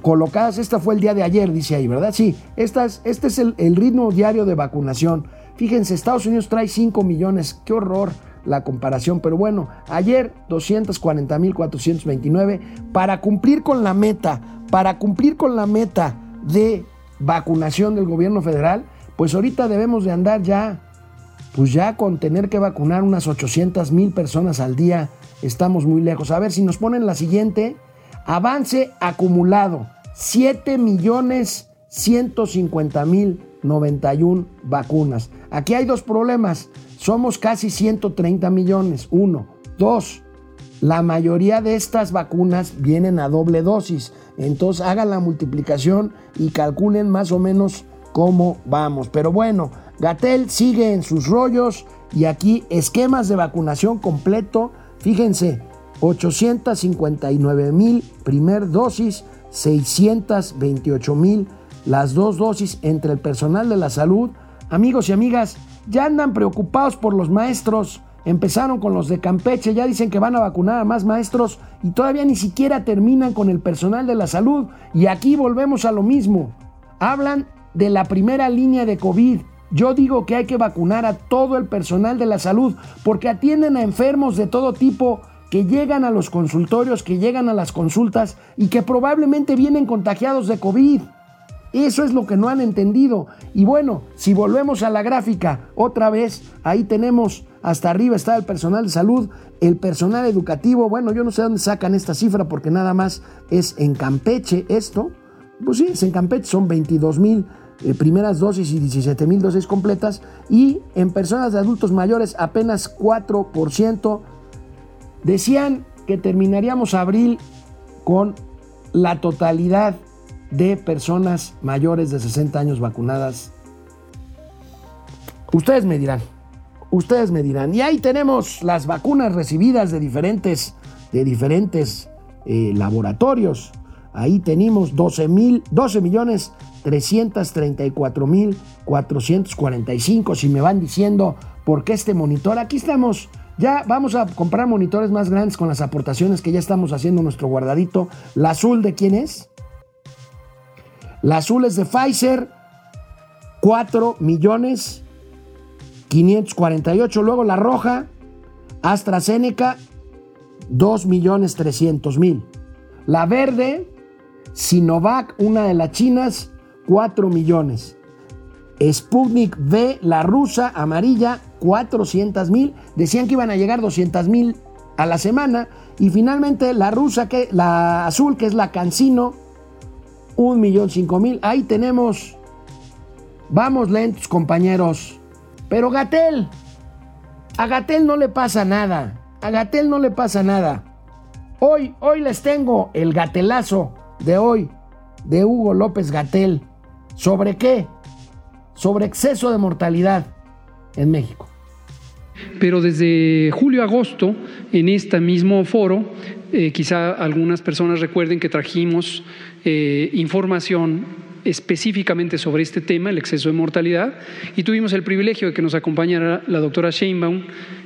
colocadas. Esta fue el día de ayer, dice ahí, ¿verdad? Sí, este es el, ritmo diario de vacunación. Fíjense, Estados Unidos trae 5 millones. Qué horror la comparación, pero bueno, ayer 240 mil 429 para cumplir con la meta, para cumplir con la meta de vacunación del gobierno federal, pues ahorita debemos de andar ya, pues ya con tener que vacunar unas 800 mil personas al día estamos muy lejos. A ver si nos ponen la siguiente. Avance acumulado. 7 millones 150 mil 91 vacunas. Aquí hay dos problemas. Somos casi 130 millones. Uno. Dos. La mayoría de estas vacunas vienen a doble dosis. Entonces hagan la multiplicación y calculen más o menos cómo vamos. Pero bueno, Gatel sigue en sus rollos y aquí esquemas de vacunación completo Fíjense, 859 mil primer dosis, 628 mil las dos dosis entre el personal de la salud. Amigos y amigas, ya andan preocupados por los maestros. Empezaron con los de Campeche, ya dicen que van a vacunar a más maestros y todavía ni siquiera terminan con el personal de la salud. Y aquí volvemos a lo mismo. Hablan de la primera línea de COVID. Yo digo que hay que vacunar a todo el personal de la salud porque atienden a enfermos de todo tipo que llegan a los consultorios, que llegan a las consultas y que probablemente vienen contagiados de COVID. Eso es lo que no han entendido. Y bueno, si volvemos a la gráfica, otra vez, ahí tenemos, hasta arriba está el personal de salud, el personal educativo. Bueno, yo no sé dónde sacan esta cifra porque nada más es en Campeche esto. Pues sí, es en Campeche, son 22 mil eh, primeras dosis y 17 mil dosis completas y en personas de adultos mayores apenas 4%. Decían que terminaríamos abril con la totalidad de personas mayores de 60 años vacunadas. Ustedes me dirán, ustedes me dirán. Y ahí tenemos las vacunas recibidas de diferentes, de diferentes eh, laboratorios. Ahí tenemos 12, mil, 12 millones 334.445. Si me van diciendo por qué este monitor, aquí estamos. Ya vamos a comprar monitores más grandes con las aportaciones que ya estamos haciendo nuestro guardadito. La azul de quién es? La azul es de Pfizer, 4 millones 548. Luego la roja, AstraZeneca, 2 millones 300 mil. La verde, Sinovac, una de las chinas, 4 millones. Sputnik V, la rusa amarilla, 400 mil. Decían que iban a llegar 200 mil a la semana. Y finalmente la rusa, que, la azul, que es la Cancino, 1 millón 5 mil. Ahí tenemos. Vamos lentos, compañeros. Pero Gatel, a Gatel no le pasa nada. A Gatel no le pasa nada. Hoy, hoy les tengo el gatelazo de hoy de Hugo López Gatel. ¿Sobre qué? Sobre exceso de mortalidad en México. Pero desde julio-agosto, en este mismo foro, eh, quizá algunas personas recuerden que trajimos eh, información específicamente sobre este tema, el exceso de mortalidad, y tuvimos el privilegio de que nos acompañara la doctora Sheinbaum,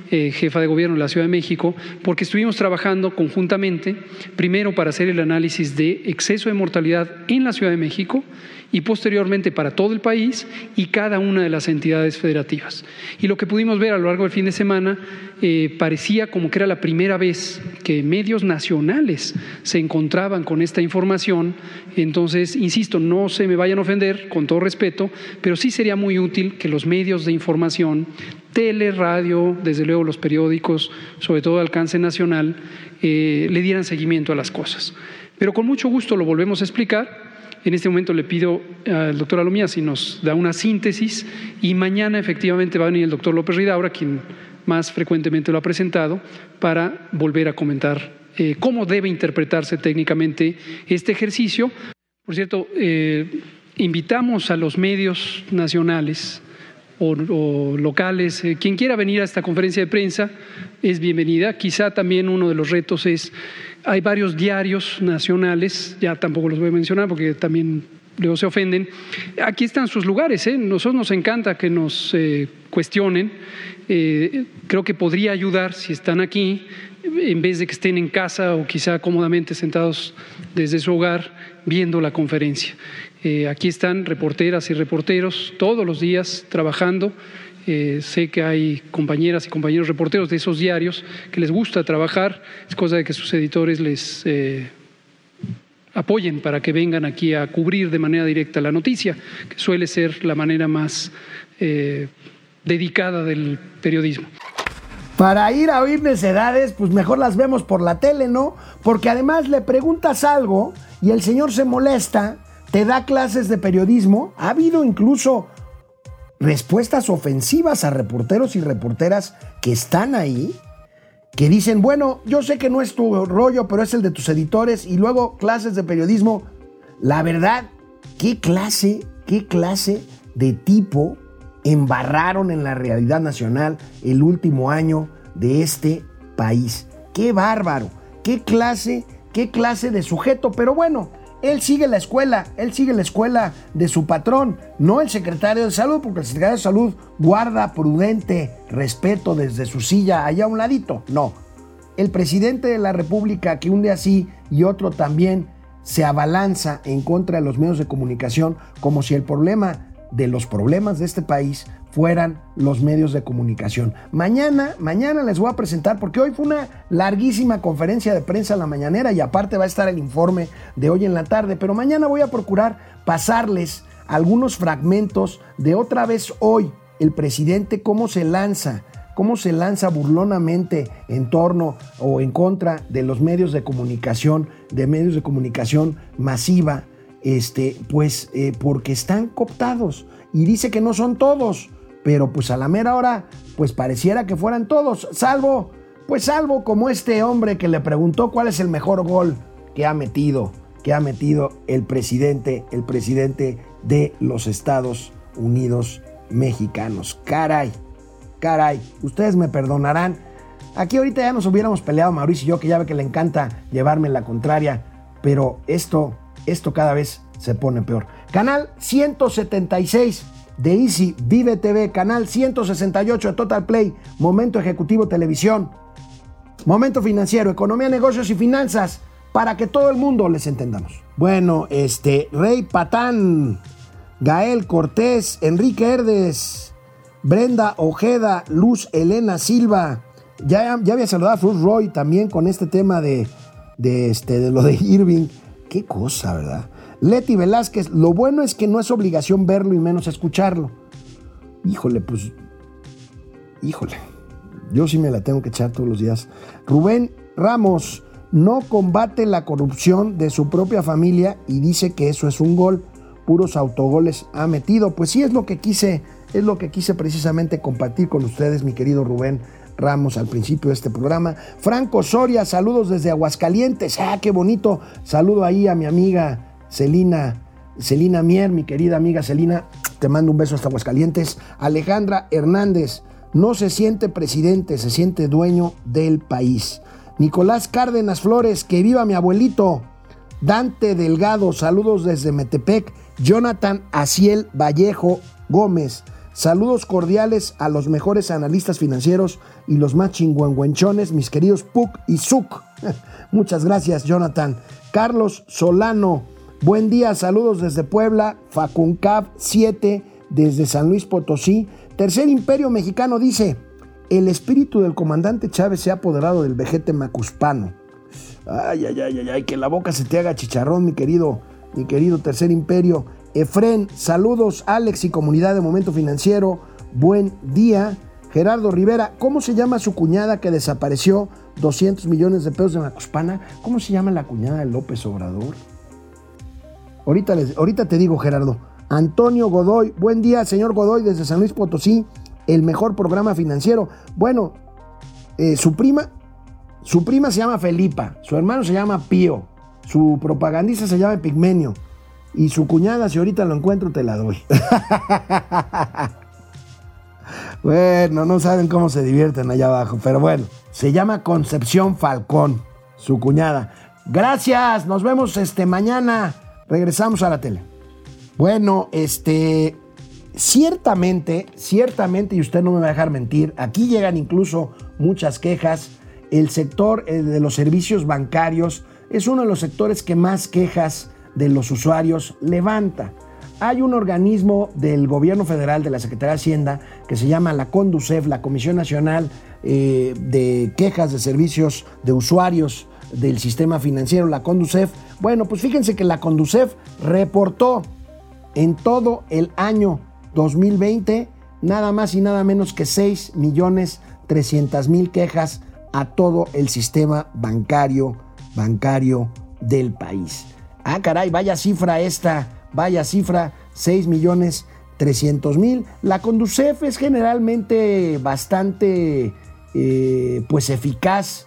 eh, jefa de gobierno de la Ciudad de México, porque estuvimos trabajando conjuntamente, primero para hacer el análisis de exceso de mortalidad en la Ciudad de México y posteriormente para todo el país y cada una de las entidades federativas. Y lo que pudimos ver a lo largo del fin de semana eh, parecía como que era la primera vez que medios nacionales se encontraban con esta información. Entonces, insisto, no se me vayan a ofender, con todo respeto, pero sí sería muy útil que los medios de información, tele, radio, desde luego los periódicos, sobre todo de alcance nacional, eh, le dieran seguimiento a las cosas. Pero con mucho gusto lo volvemos a explicar. En este momento le pido al doctor Alomía si nos da una síntesis y mañana efectivamente va a venir el doctor López Ridaura, quien más frecuentemente lo ha presentado, para volver a comentar eh, cómo debe interpretarse técnicamente este ejercicio. Por cierto, eh, invitamos a los medios nacionales o, locales, eh, quien quiera venir a esta conferencia de prensa es bienvenida. Quizá también uno de los retos es, hay varios diarios nacionales, ya tampoco los voy a mencionar porque también luego se ofenden. Aquí están sus lugares, ¿eh? nosotros nos encanta que nos eh, cuestionen. Eh, creo que podría ayudar si están aquí, en vez de que estén en casa o quizá cómodamente sentados desde su hogar viendo la conferencia. Eh, aquí están reporteras y reporteros todos los días trabajando. Eh, sé que hay compañeras y compañeros reporteros de esos diarios que les gusta trabajar, es cosa de que sus editores les eh, apoyen para que vengan aquí a cubrir de manera directa la noticia, que suele ser la manera más dedicada del periodismo. Para ir a oír necedades, pues mejor las vemos por la tele, ¿no? Porque además le preguntas algo y el señor se molesta, te da clases de periodismo. Ha habido incluso respuestas ofensivas a reporteros y reporteras que están ahí, que dicen, bueno, yo sé que no es tu rollo, pero es el de tus editores, y luego clases de periodismo. La verdad, ¿qué clase, qué clase de tipo embarraron en la realidad nacional el último año de este país? ¡Qué bárbaro! ¿Qué clase, qué clase de sujeto? Pero bueno, él sigue la escuela, él sigue la escuela de su patrón, no el secretario de salud, porque el secretario de salud guarda prudente respeto desde su silla allá a un ladito. No, el presidente de la República que un día y otro también se abalanza en contra de los medios de comunicación como si el problema de los problemas de este país fueran los medios de comunicación. Mañana, mañana les voy a presentar, porque hoy fue una larguísima conferencia de prensa en la mañanera y aparte va a estar el informe de hoy en la tarde, pero mañana voy a procurar pasarles algunos fragmentos de otra vez hoy el presidente cómo se lanza, cómo se lanza burlonamente en torno o en contra de los medios de comunicación, de medios de comunicación masiva, este, pues eh, porque están cooptados y dice que no son todos, pero pues a la mera hora, pues pareciera que fueran todos, salvo, pues salvo como este hombre que le preguntó cuál es el mejor gol que ha metido, que ha metido el presidente, el presidente de los Estados Unidos mexicanos. Caray, caray, ustedes me perdonarán. Aquí ahorita ya nos hubiéramos peleado Mauricio y yo, que ya ve que le encanta llevarme la contraria, pero esto, esto cada vez se pone peor. Canal 176 de Easy Vive TV, canal 168 de Total Play, Momento Ejecutivo Televisión, Momento Financiero, Economía, Negocios y Finanzas, para que todo el mundo les entendamos. Bueno, este, Rey Patán, Gael Cortés, Enrique Herdes, Brenda Ojeda, Luz Elena Silva, ya, ya había saludado a Fruit Roy también con este tema de, de, este, de lo de Irving. Qué cosa, ¿verdad? Leti Velázquez, lo bueno es que no es obligación verlo y menos escucharlo. Híjole, pues, híjole, yo sí me la tengo que echar todos los días. Rubén Ramos no combate la corrupción de su propia familia y dice que eso es un gol. Puros autogoles ha metido. Pues sí es lo que quise, es lo que quise precisamente compartir con ustedes, mi querido Rubén Ramos, al principio de este programa. Franco Soria, saludos desde Aguascalientes. Ah, qué bonito. Saludo ahí a mi amiga Celina, Celina Mier, mi querida amiga Celina, te mando un beso hasta Aguascalientes. Alejandra Hernández, no se siente presidente, se siente dueño del país. Nicolás Cárdenas Flores, que viva mi abuelito. Dante Delgado, saludos desde Metepec. Jonathan Aciel Vallejo Gómez, saludos cordiales a los mejores analistas financieros y los más chingüengüenchones, mis queridos Puc y Zuc. [laughs] Muchas gracias, Jonathan. Carlos Solano, Buen día, saludos desde Puebla, Facuncab 7 desde San Luis Potosí. Tercer Imperio Mexicano dice, el espíritu del comandante Chávez se ha apoderado del vejete macuspano. Ay, ay, ay, ay, ay, que la boca se te haga chicharrón, mi querido, mi querido Tercer Imperio. Efren, saludos, Alex y comunidad de Momento Financiero. Buen día. Gerardo Rivera, ¿cómo se llama su cuñada que desapareció 200 millones de pesos de Macuspana? ¿Cómo se llama la cuñada de López Obrador? Ahorita, les, ahorita te digo, Gerardo. Antonio Godoy, buen día, señor Godoy, desde San Luis Potosí, el mejor programa financiero. Bueno, eh, su prima, su prima se llama Felipa, su hermano se llama Pío, su propagandista se llama Pigmenio y su cuñada, si ahorita lo encuentro, te la doy. [laughs] bueno, no saben cómo se divierten allá abajo, pero bueno, se llama Concepción Falcón, su cuñada. Gracias, nos vemos este mañana. Regresamos a la tele. Bueno, este ciertamente, ciertamente, y usted no me va a dejar mentir, aquí llegan incluso muchas quejas. El sector eh, de los servicios bancarios es uno de los sectores que más quejas de los usuarios levanta. Hay un organismo del gobierno federal, de la Secretaría de Hacienda, que se llama la CONDUCEF, la Comisión Nacional eh, de Quejas de Servicios de Usuarios del Sistema Financiero, la CONDUCEF. Bueno, pues fíjense que la CONDUCEF reportó en todo el año 2020 nada más y nada menos que 6 millones 300 mil quejas a todo el sistema bancario, bancario del país. Ah, caray, vaya cifra esta, vaya cifra, 6 millones 300 mil. La Conducef es generalmente bastante, eh, pues, eficaz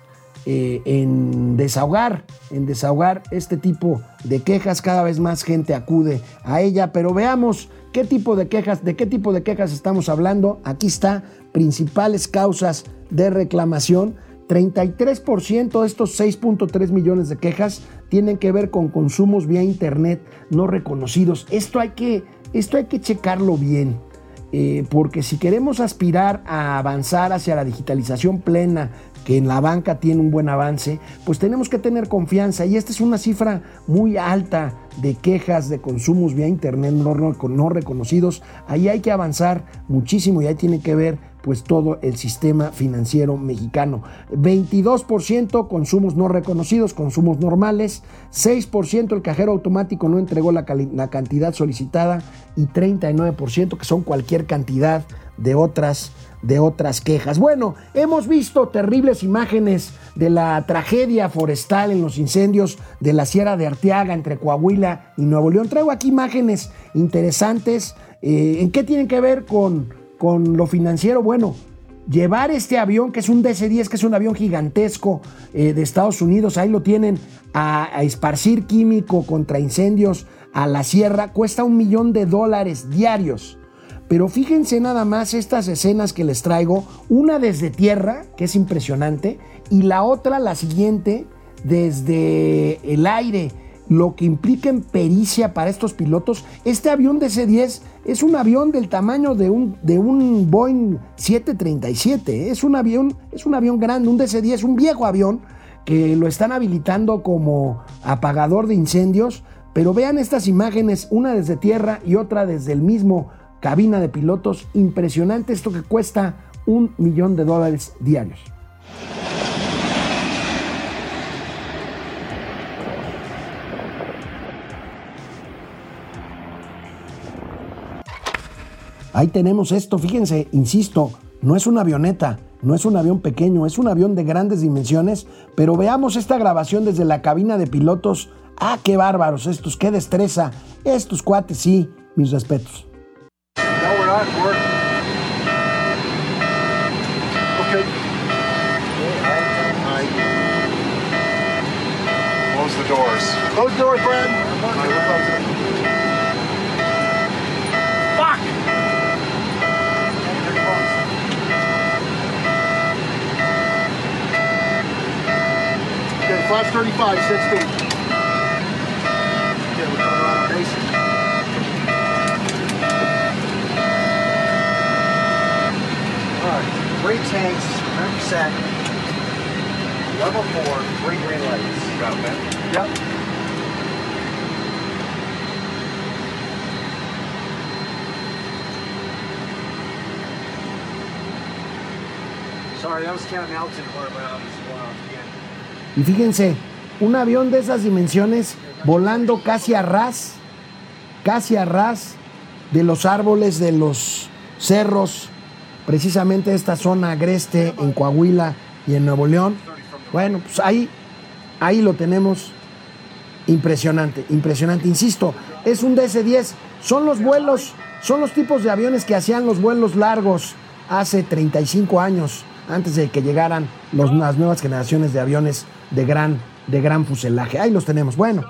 eh, en desahogar, en desahogar este tipo de quejas. Cada vez más gente acude a ella, pero veamos qué tipo de quejas, de qué tipo de quejas estamos hablando. Aquí está, principales causas de reclamación. 33% de estos 6.3 millones de quejas tienen que ver con consumos vía internet no reconocidos. Esto hay que, esto hay que checarlo bien. Eh, porque si queremos aspirar a avanzar hacia la digitalización plena que en la banca tiene un buen avance, pues tenemos que tener confianza. Y esta es una cifra muy alta de quejas de consumos vía Internet no, no, reconocidos. Ahí hay que avanzar muchísimo y ahí tiene que ver pues todo el sistema financiero mexicano. 22% consumos no reconocidos, consumos normales, 6% el cajero automático no entregó la, la cantidad solicitada y 39% que son cualquier cantidad de otras de otras quejas. Bueno, hemos visto terribles imágenes de la tragedia forestal en los incendios de la Sierra de Arteaga entre Coahuila y Nuevo León. Traigo aquí imágenes interesantes. Eh, ¿En qué tienen que ver con, con lo financiero? Bueno, llevar este avión, que es un DC-10, que es un avión gigantesco eh, de Estados Unidos, ahí lo tienen, a, a esparcir químico contra incendios a la sierra, cuesta un millón de dólares diarios. Pero fíjense nada más estas escenas que les traigo, una desde tierra, que es impresionante, y la otra, la siguiente, desde el aire, lo que implica en pericia para estos pilotos. Este avión de C-10 es un avión del tamaño de un, de un Boeing 737, ¿eh? es un avión, es un avión grande, un DC-10, un viejo avión que lo están habilitando como apagador de incendios, pero vean estas imágenes, una desde tierra y otra desde el mismo cabina de pilotos. Impresionante esto que cuesta un millón de dólares diarios. Ahí tenemos esto, fíjense, insisto, no es una avioneta, no es un avión pequeño, es un avión de grandes dimensiones, pero veamos esta grabación desde la cabina de pilotos. Ah, qué bárbaros estos, qué destreza. Estos cuates, sí, mis respetos. Not work. Okay. Close the doors. Close the doors, Brad. All right, we're closing. Fuck! Okay, 535, 16. Three tanks, 100%, level four, three green lights. Got that? Yep. Sorry, I was counting altitude. Y fíjense, un avión de esas dimensiones volando casi a ras, casi a ras de los árboles, de los cerros, precisamente esta zona agreste en Coahuila y en Nuevo León. Bueno, pues ahí, ahí lo tenemos. Impresionante, impresionante. Insisto, es un DC-10. Son los vuelos, son los tipos de aviones que hacían los vuelos largos hace 35 años, antes de que llegaran las nuevas generaciones de aviones de gran, de gran fuselaje. Ahí los tenemos. Bueno,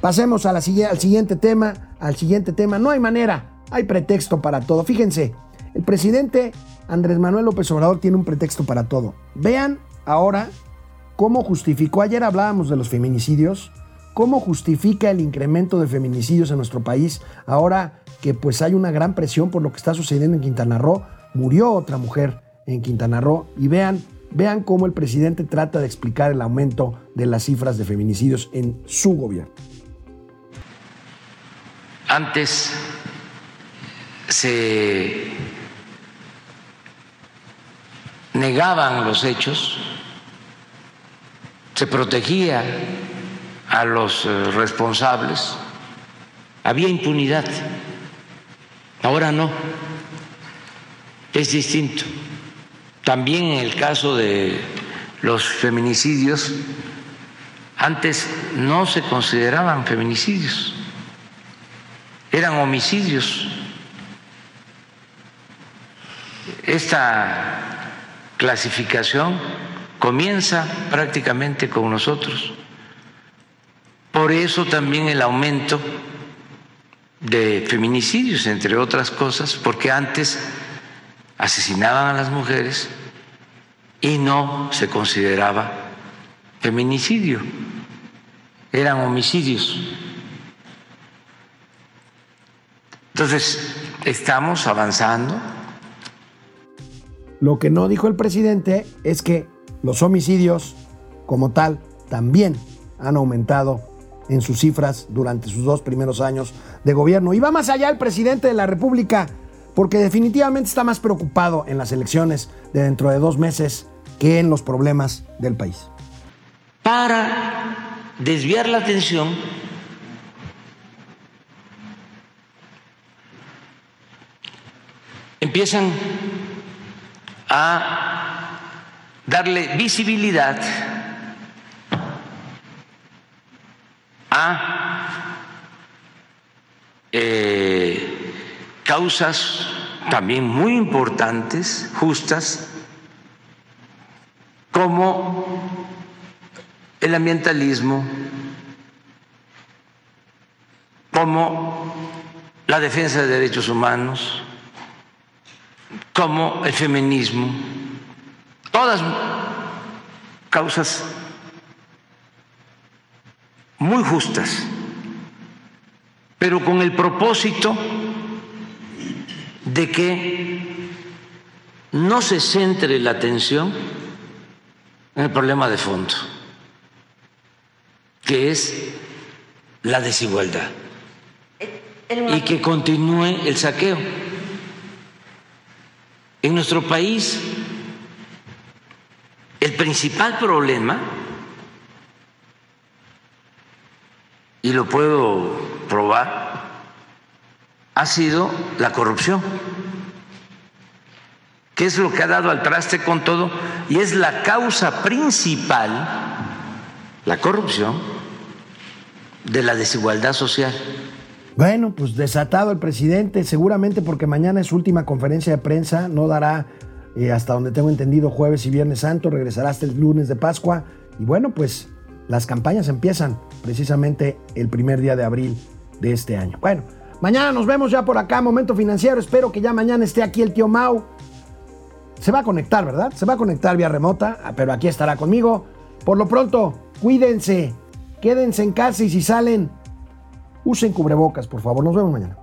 pasemos al siguiente tema. Al siguiente tema. No hay manera, hay pretexto para todo. Fíjense, el presidente Andrés Manuel López Obrador tiene un pretexto para todo. Vean ahora cómo justificó, ayer hablábamos de los feminicidios, cómo justifica el incremento de feminicidios en nuestro país ahora que pues hay una gran presión por lo que está sucediendo en Quintana Roo. Murió otra mujer en Quintana Roo y vean, vean cómo el presidente trata de explicar el aumento de las cifras de feminicidios en su gobierno. Antes se negaban los hechos, se protegía a los eh, responsables, había impunidad. Ahora no, es distinto. También en el caso de los feminicidios, antes no se consideraban feminicidios, eran homicidios. Esta clasificación comienza prácticamente con nosotros. Por eso también el aumento de feminicidios, entre otras cosas, porque antes asesinaban a las mujeres y no se consideraba feminicidio, eran homicidios. Entonces, estamos avanzando. Lo que no dijo el presidente es que los homicidios como tal también han aumentado en sus cifras durante sus dos primeros años de gobierno. Y va más allá el presidente de la República, porque definitivamente está más preocupado en las elecciones de dentro de dos meses que en los problemas del país. Para desviar la atención, empiezan a darle visibilidad a eh, causas también muy importantes, justas, como el ambientalismo, como la defensa de derechos humanos, como el feminismo, todas causas muy justas, pero con el propósito de que no se centre la atención en el problema de fondo, que es la desigualdad, y que continúe el saqueo. En nuestro país, el principal problema, y lo puedo probar, ha sido la corrupción, que es lo que ha dado al traste con todo y es la causa principal, la corrupción, de la desigualdad social. Bueno, pues desatado el presidente, seguramente porque mañana es su última conferencia de prensa, no dará, eh, hasta donde tengo entendido, jueves y viernes santo, regresará hasta el lunes de Pascua. Y bueno, pues las campañas empiezan precisamente el primer día de abril de este año. Bueno, mañana nos vemos ya por acá, Momento Financiero. Espero que ya mañana esté aquí el tío Mau. Se va a conectar, ¿verdad? Se va a conectar vía remota, ah, pero aquí estará conmigo. Por lo pronto, cuídense, quédense en casa y si salen, usen cubrebocas, por favor. Nos vemos mañana.